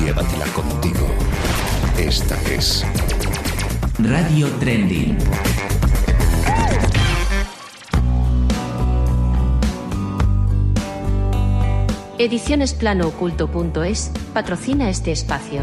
llévatela contigo. Esta es Radio Trending. Edicionesplanooculto.es patrocina este espacio.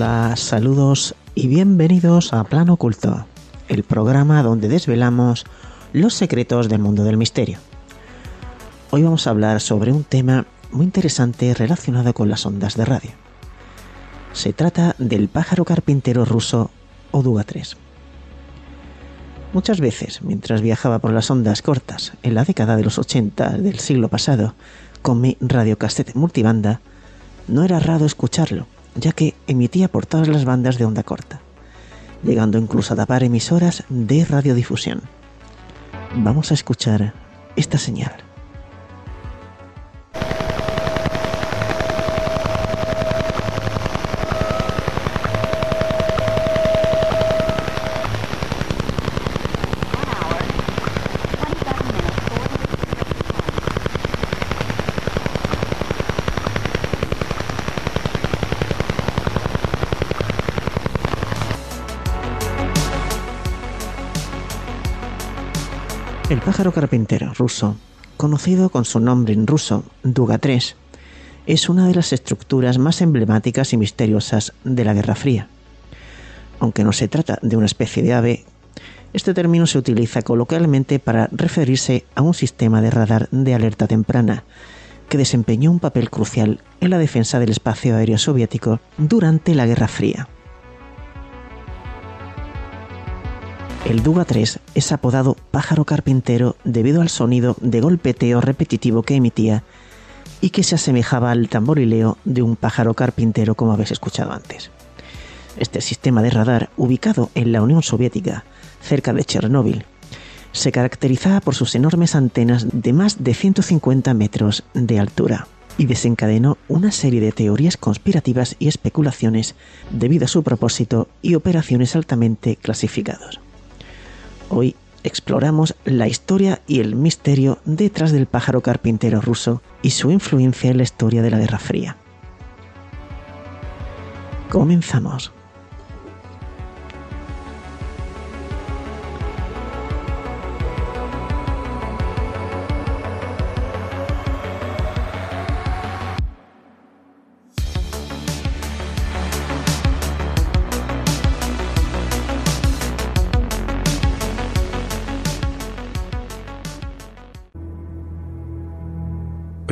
Hola, saludos y bienvenidos a Plano Oculto, el programa donde desvelamos los secretos del mundo del misterio. Hoy vamos a hablar sobre un tema muy interesante relacionado con las ondas de radio. Se trata del pájaro carpintero ruso Oduga 3. Muchas veces, mientras viajaba por las ondas cortas en la década de los 80 del siglo pasado, con mi radiocassette multibanda, no era raro escucharlo ya que emitía por todas las bandas de onda corta, llegando incluso a tapar emisoras de radiodifusión. Vamos a escuchar esta señal. Pájaro carpintero ruso, conocido con su nombre en ruso Duga 3, es una de las estructuras más emblemáticas y misteriosas de la Guerra Fría. Aunque no se trata de una especie de ave, este término se utiliza coloquialmente para referirse a un sistema de radar de alerta temprana que desempeñó un papel crucial en la defensa del espacio aéreo soviético durante la Guerra Fría. El Duga 3 es apodado pájaro carpintero debido al sonido de golpeteo repetitivo que emitía y que se asemejaba al tamborileo de un pájaro carpintero como habéis escuchado antes. Este sistema de radar, ubicado en la Unión Soviética, cerca de Chernóbil, se caracterizaba por sus enormes antenas de más de 150 metros de altura y desencadenó una serie de teorías conspirativas y especulaciones debido a su propósito y operaciones altamente clasificados. Hoy exploramos la historia y el misterio detrás del pájaro carpintero ruso y su influencia en la historia de la Guerra Fría. Comenzamos.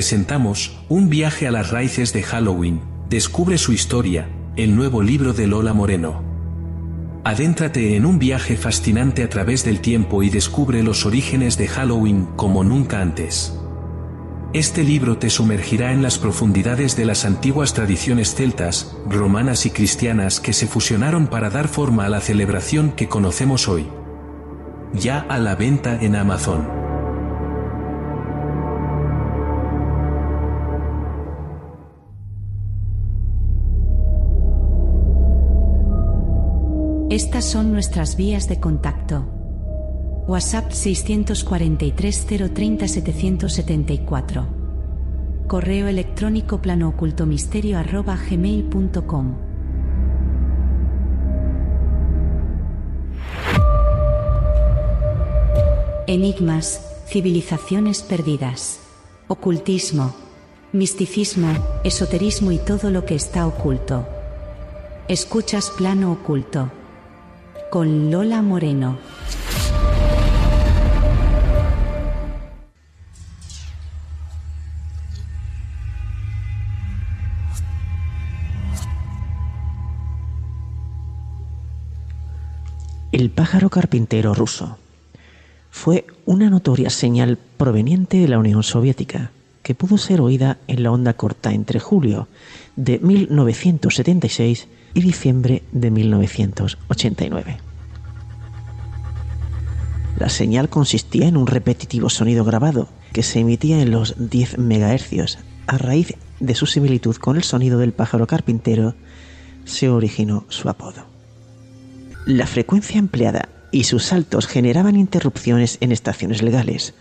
Presentamos Un viaje a las raíces de Halloween, descubre su historia, el nuevo libro de Lola Moreno. Adéntrate en un viaje fascinante a través del tiempo y descubre los orígenes de Halloween como nunca antes. Este libro te sumergirá en las profundidades de las antiguas tradiciones celtas, romanas y cristianas que se fusionaron para dar forma a la celebración que conocemos hoy. Ya a la venta en Amazon. Estas son nuestras vías de contacto. WhatsApp 643 030 774. Correo electrónico planoocultomisterio arroba gmail.com. Enigmas, civilizaciones perdidas. Ocultismo, misticismo, esoterismo y todo lo que está oculto. Escuchas plano oculto con Lola Moreno. El pájaro carpintero ruso fue una notoria señal proveniente de la Unión Soviética que pudo ser oída en la onda corta entre julio de 1976 y diciembre de 1989. La señal consistía en un repetitivo sonido grabado que se emitía en los 10 MHz. A raíz de su similitud con el sonido del pájaro carpintero, se originó su apodo. La frecuencia empleada y sus saltos generaban interrupciones en estaciones legales,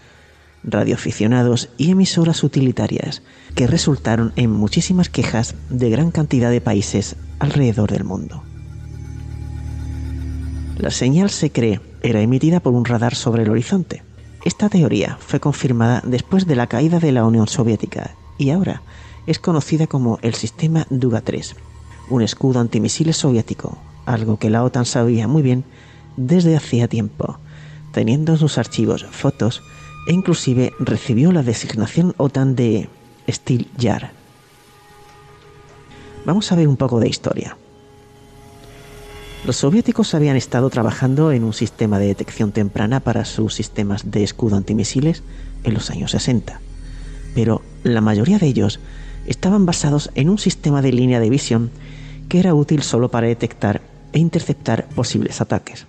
radioaficionados y emisoras utilitarias que resultaron en muchísimas quejas de gran cantidad de países alrededor del mundo. La señal se cree era emitida por un radar sobre el horizonte. Esta teoría fue confirmada después de la caída de la Unión Soviética y ahora es conocida como el sistema Duga-3, un escudo antimisiles soviético algo que la OTAN sabía muy bien desde hacía tiempo, teniendo en sus archivos fotos e inclusive recibió la designación OTAN de Steel Jar. Vamos a ver un poco de historia. Los soviéticos habían estado trabajando en un sistema de detección temprana para sus sistemas de escudo antimisiles en los años 60, pero la mayoría de ellos estaban basados en un sistema de línea de visión que era útil solo para detectar e interceptar posibles ataques.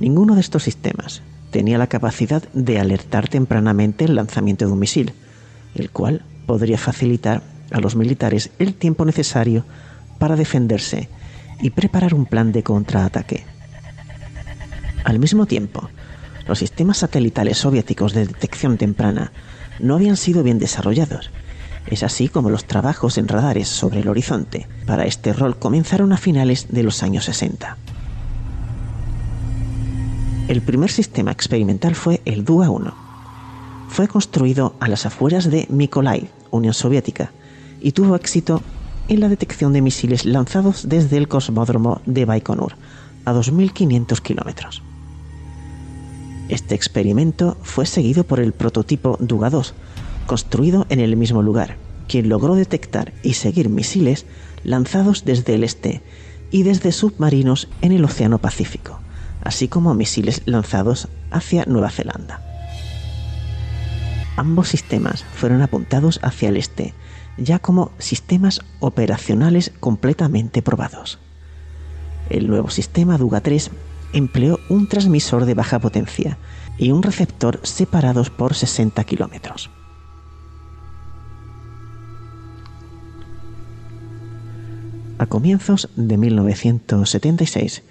Ninguno de estos sistemas tenía la capacidad de alertar tempranamente el lanzamiento de un misil, el cual podría facilitar a los militares el tiempo necesario para defenderse y preparar un plan de contraataque. Al mismo tiempo, los sistemas satelitales soviéticos de detección temprana no habían sido bien desarrollados es así como los trabajos en radares sobre el horizonte para este rol comenzaron a finales de los años 60. El primer sistema experimental fue el DUA-1. Fue construido a las afueras de Mykolaiv, Unión Soviética, y tuvo éxito en la detección de misiles lanzados desde el cosmódromo de Baikonur, a 2.500 kilómetros. Este experimento fue seguido por el prototipo Duga-2, construido en el mismo lugar, quien logró detectar y seguir misiles lanzados desde el este y desde submarinos en el Océano Pacífico, así como misiles lanzados hacia Nueva Zelanda. Ambos sistemas fueron apuntados hacia el este, ya como sistemas operacionales completamente probados. El nuevo sistema Duga 3 empleó un transmisor de baja potencia y un receptor separados por 60 kilómetros. A comienzos de 1976,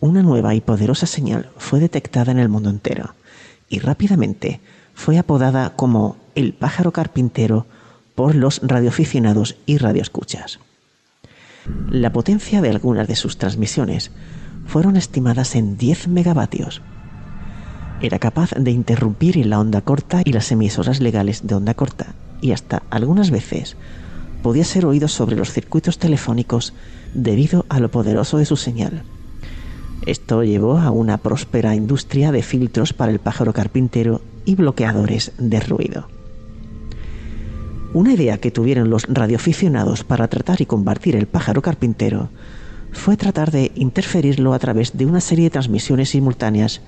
una nueva y poderosa señal fue detectada en el mundo entero y rápidamente fue apodada como el pájaro carpintero por los radioaficionados y radioescuchas. La potencia de algunas de sus transmisiones fueron estimadas en 10 megavatios. Era capaz de interrumpir la onda corta y las emisoras legales de onda corta y hasta algunas veces podía ser oído sobre los circuitos telefónicos debido a lo poderoso de su señal. Esto llevó a una próspera industria de filtros para el pájaro carpintero y bloqueadores de ruido. Una idea que tuvieron los radioaficionados para tratar y combatir el pájaro carpintero fue tratar de interferirlo a través de una serie de transmisiones simultáneas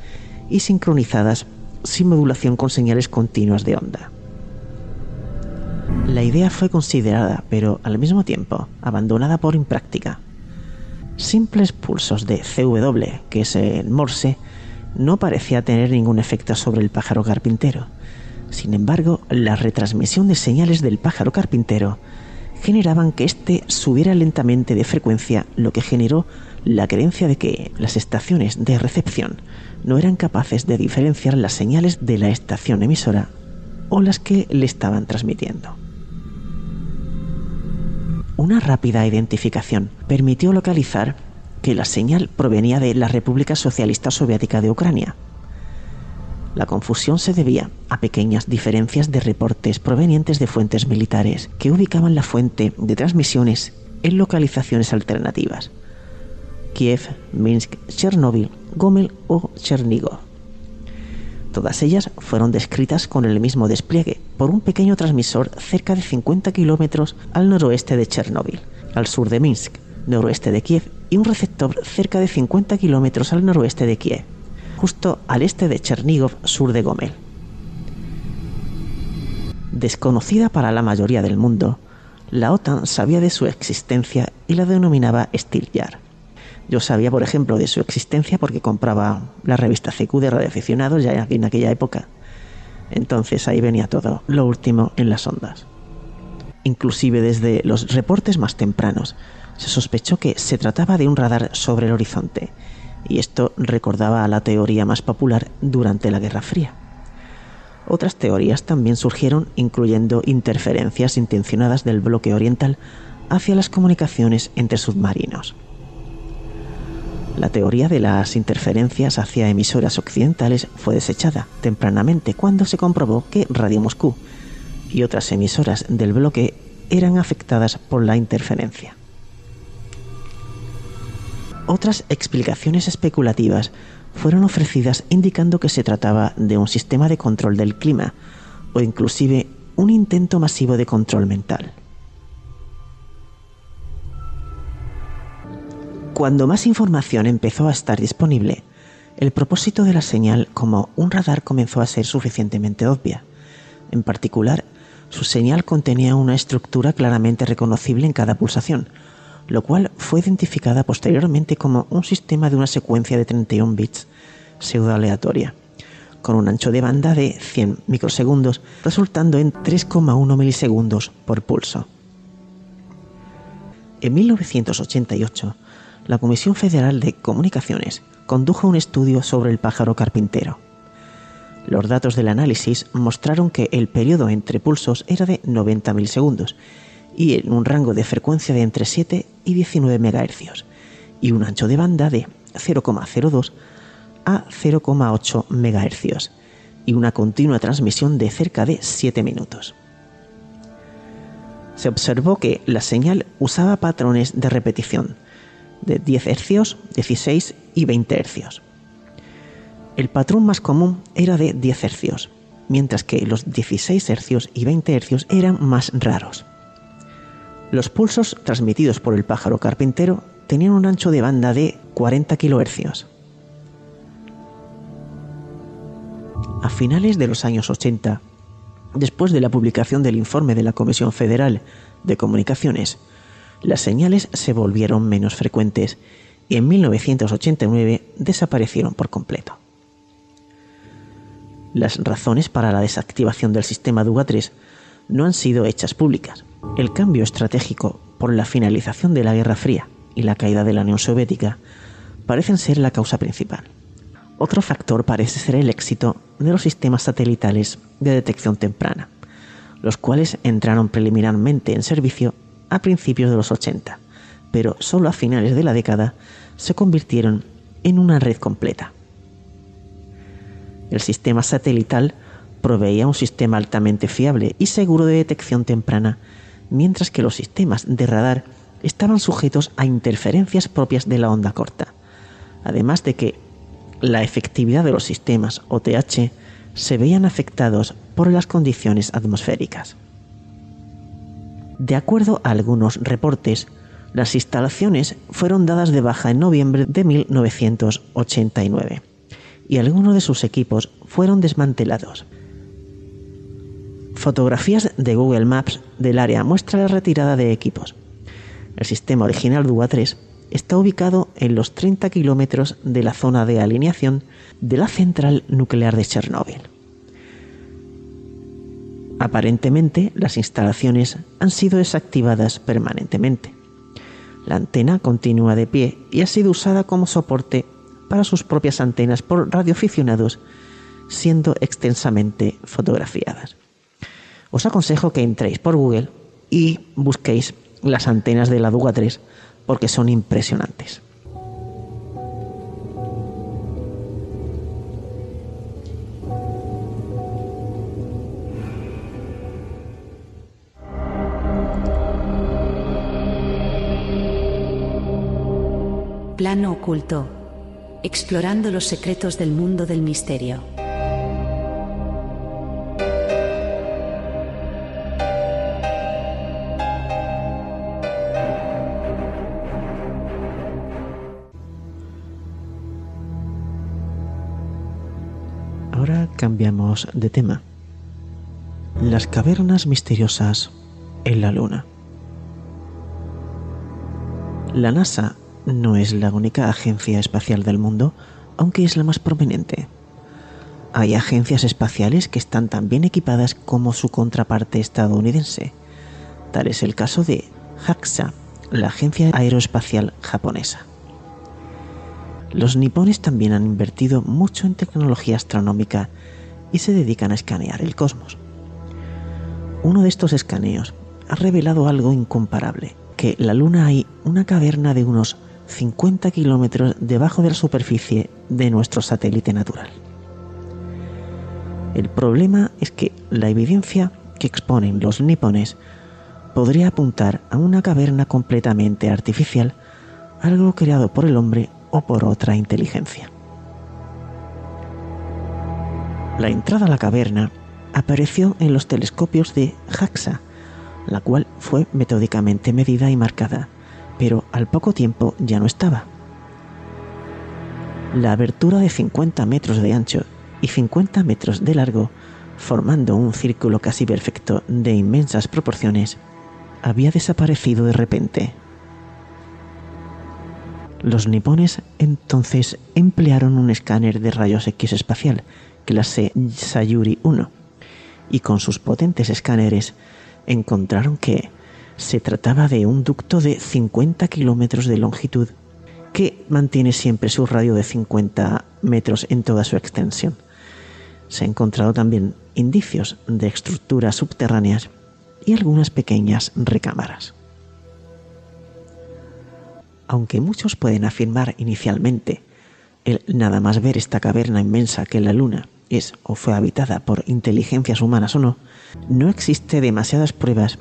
y sincronizadas sin modulación con señales continuas de onda. La idea fue considerada, pero al mismo tiempo abandonada por impráctica. Simples pulsos de CW, que es el Morse, no parecía tener ningún efecto sobre el pájaro carpintero. Sin embargo, la retransmisión de señales del pájaro carpintero generaban que éste subiera lentamente de frecuencia, lo que generó la creencia de que las estaciones de recepción no eran capaces de diferenciar las señales de la estación emisora o las que le estaban transmitiendo. Una rápida identificación permitió localizar que la señal provenía de la República Socialista Soviética de Ucrania. La confusión se debía a pequeñas diferencias de reportes provenientes de fuentes militares que ubicaban la fuente de transmisiones en localizaciones alternativas. Kiev, Minsk, Chernóbil, Gomel o Chernigov. Todas ellas fueron descritas con el mismo despliegue por un pequeño transmisor cerca de 50 kilómetros al noroeste de Chernóbil, al sur de Minsk, noroeste de Kiev, y un receptor cerca de 50 kilómetros al noroeste de Kiev, justo al este de Chernigov, sur de Gomel. Desconocida para la mayoría del mundo, la OTAN sabía de su existencia y la denominaba Steel Yo sabía, por ejemplo, de su existencia porque compraba la revista CQ de radioaficionados ya en aquella época. Entonces ahí venía todo, lo último en las ondas. Inclusive desde los reportes más tempranos, se sospechó que se trataba de un radar sobre el horizonte, y esto recordaba a la teoría más popular durante la Guerra Fría. Otras teorías también surgieron, incluyendo interferencias intencionadas del bloque oriental hacia las comunicaciones entre submarinos. La teoría de las interferencias hacia emisoras occidentales fue desechada tempranamente cuando se comprobó que Radio Moscú y otras emisoras del bloque eran afectadas por la interferencia. Otras explicaciones especulativas fueron ofrecidas indicando que se trataba de un sistema de control del clima o inclusive un intento masivo de control mental. Cuando más información empezó a estar disponible, el propósito de la señal como un radar comenzó a ser suficientemente obvia. En particular, su señal contenía una estructura claramente reconocible en cada pulsación, lo cual fue identificada posteriormente como un sistema de una secuencia de 31 bits pseudo-aleatoria, con un ancho de banda de 100 microsegundos, resultando en 3,1 milisegundos por pulso. En 1988, la Comisión Federal de Comunicaciones condujo un estudio sobre el pájaro carpintero. Los datos del análisis mostraron que el periodo entre pulsos era de 90 milisegundos y en un rango de frecuencia de entre 7 y 19 MHz y un ancho de banda de 0,02 a 0,8 MHz y una continua transmisión de cerca de 7 minutos. Se observó que la señal usaba patrones de repetición de 10 Hz, 16 y 20 Hz. El patrón más común era de 10 Hz, mientras que los 16 Hz y 20 Hz eran más raros. Los pulsos transmitidos por el pájaro carpintero tenían un ancho de banda de 40 kHz. A finales de los años 80, después de la publicación del informe de la Comisión Federal de Comunicaciones, las señales se volvieron menos frecuentes y en 1989 desaparecieron por completo. Las razones para la desactivación del sistema Duga 3 no han sido hechas públicas, el cambio estratégico por la finalización de la Guerra Fría y la caída de la Unión Soviética parecen ser la causa principal. Otro factor parece ser el éxito de los sistemas satelitales de detección temprana, los cuales entraron preliminarmente en servicio a principios de los 80, pero solo a finales de la década se convirtieron en una red completa. El sistema satelital proveía un sistema altamente fiable y seguro de detección temprana mientras que los sistemas de radar estaban sujetos a interferencias propias de la onda corta, además de que la efectividad de los sistemas OTH se veían afectados por las condiciones atmosféricas. De acuerdo a algunos reportes, las instalaciones fueron dadas de baja en noviembre de 1989 y algunos de sus equipos fueron desmantelados, Fotografías de Google Maps del área muestra la retirada de equipos. El sistema original DUA 3 está ubicado en los 30 kilómetros de la zona de alineación de la central nuclear de Chernóbil. Aparentemente, las instalaciones han sido desactivadas permanentemente. La antena continúa de pie y ha sido usada como soporte para sus propias antenas por radioaficionados, siendo extensamente fotografiadas os aconsejo que entréis por Google y busquéis las antenas de la Duga 3 porque son impresionantes. Plano oculto. Explorando los secretos del mundo del misterio. Ahora cambiamos de tema. Las cavernas misteriosas en la Luna. La NASA no es la única agencia espacial del mundo, aunque es la más prominente. Hay agencias espaciales que están tan bien equipadas como su contraparte estadounidense. Tal es el caso de JAXA, la agencia aeroespacial japonesa. Los nipones también han invertido mucho en tecnología astronómica y se dedican a escanear el cosmos. Uno de estos escaneos ha revelado algo incomparable, que la Luna hay una caverna de unos 50 kilómetros debajo de la superficie de nuestro satélite natural. El problema es que la evidencia que exponen los nipones podría apuntar a una caverna completamente artificial, algo creado por el hombre o por otra inteligencia. La entrada a la caverna apareció en los telescopios de JAXA, la cual fue metódicamente medida y marcada pero al poco tiempo ya no estaba. La abertura de 50 metros de ancho y 50 metros de largo, formando un círculo casi perfecto de inmensas proporciones, había desaparecido de repente. Los nipones entonces emplearon un escáner de rayos X espacial, clase Sayuri 1, y con sus potentes escáneres encontraron que se trataba de un ducto de 50 kilómetros de longitud que mantiene siempre su radio de 50 metros en toda su extensión. Se han encontrado también indicios de estructuras subterráneas y algunas pequeñas recámaras. Aunque muchos pueden afirmar inicialmente el nada más ver esta caverna inmensa que la Luna es o fue habitada por inteligencias humanas o no, no existe demasiadas pruebas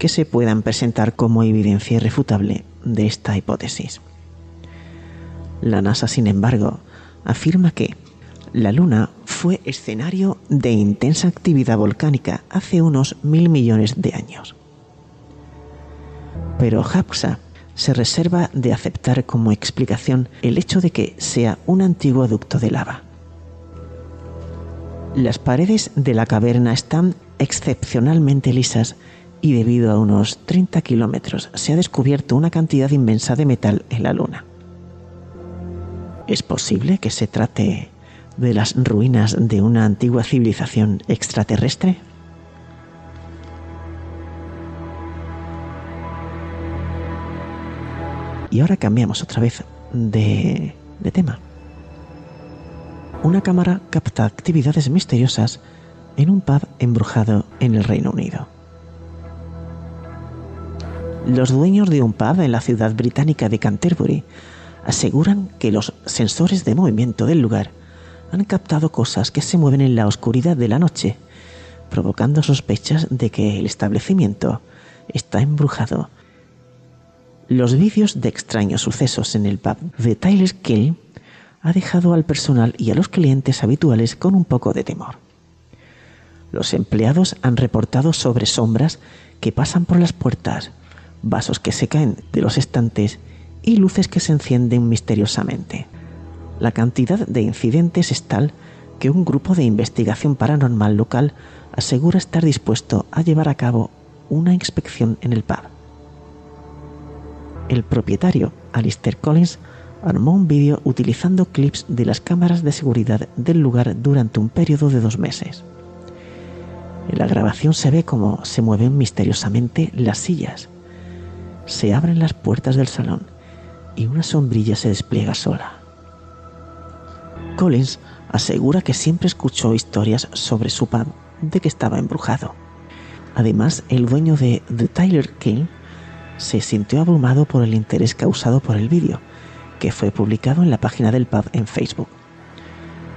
que se puedan presentar como evidencia irrefutable de esta hipótesis. La NASA, sin embargo, afirma que la Luna fue escenario de intensa actividad volcánica hace unos mil millones de años. Pero JAXA se reserva de aceptar como explicación el hecho de que sea un antiguo ducto de lava. Las paredes de la caverna están excepcionalmente lisas y debido a unos 30 kilómetros se ha descubierto una cantidad inmensa de metal en la Luna. ¿Es posible que se trate de las ruinas de una antigua civilización extraterrestre? Y ahora cambiamos otra vez de, de tema. Una cámara capta actividades misteriosas en un pub embrujado en el Reino Unido. Los dueños de un pub en la ciudad británica de Canterbury aseguran que los sensores de movimiento del lugar han captado cosas que se mueven en la oscuridad de la noche, provocando sospechas de que el establecimiento está embrujado. Los vídeos de extraños sucesos en el pub de Tyler Kill ha dejado al personal y a los clientes habituales con un poco de temor. Los empleados han reportado sobre sombras que pasan por las puertas, vasos que se caen de los estantes y luces que se encienden misteriosamente. La cantidad de incidentes es tal que un grupo de investigación paranormal local asegura estar dispuesto a llevar a cabo una inspección en el pub. El propietario, Alistair Collins, armó un vídeo utilizando clips de las cámaras de seguridad del lugar durante un periodo de dos meses. En la grabación se ve cómo se mueven misteriosamente las sillas, se abren las puertas del salón y una sombrilla se despliega sola. Collins asegura que siempre escuchó historias sobre su pub de que estaba embrujado. Además, el dueño de The Tyler King se sintió abrumado por el interés causado por el vídeo, que fue publicado en la página del pub en Facebook.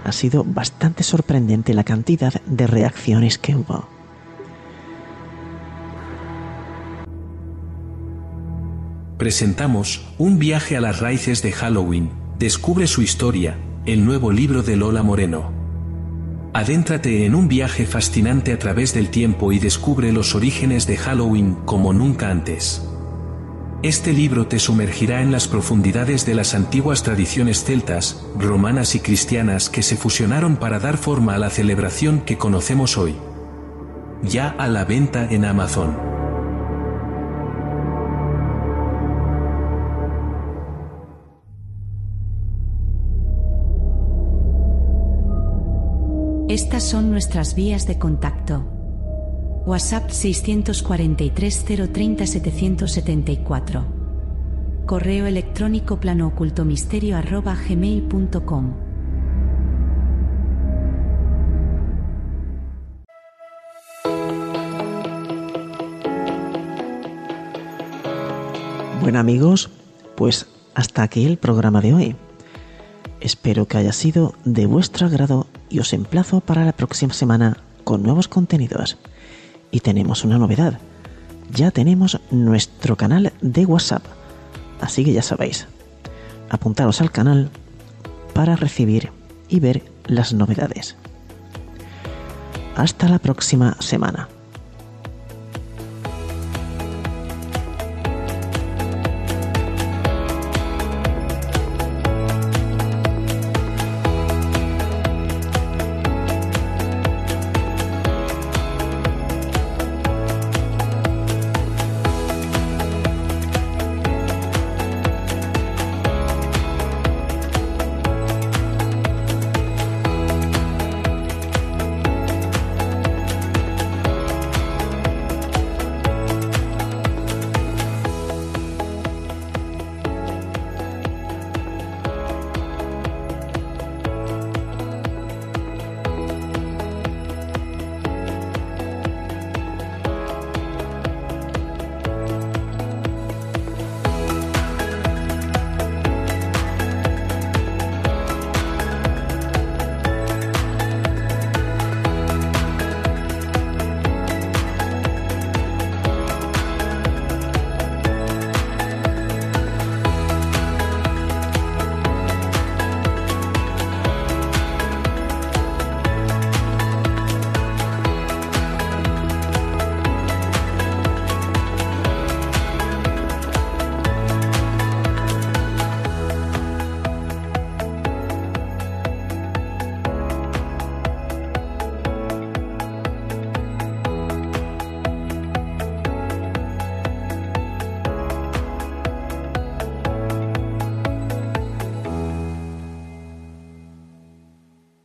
Ha sido bastante sorprendente la cantidad de reacciones que hubo. Presentamos Un viaje a las raíces de Halloween, descubre su historia, el nuevo libro de Lola Moreno. Adéntrate en un viaje fascinante a través del tiempo y descubre los orígenes de Halloween como nunca antes. Este libro te sumergirá en las profundidades de las antiguas tradiciones celtas, romanas y cristianas que se fusionaron para dar forma a la celebración que conocemos hoy. Ya a la venta en Amazon. Estas son nuestras vías de contacto. WhatsApp 643 030 774. Correo electrónico planoocultomisterio arroba gmail.com. Bueno amigos, pues hasta aquí el programa de hoy. Espero que haya sido de vuestro agrado y os emplazo para la próxima semana con nuevos contenidos. Y tenemos una novedad. Ya tenemos nuestro canal de WhatsApp. Así que ya sabéis, apuntaros al canal para recibir y ver las novedades. Hasta la próxima semana.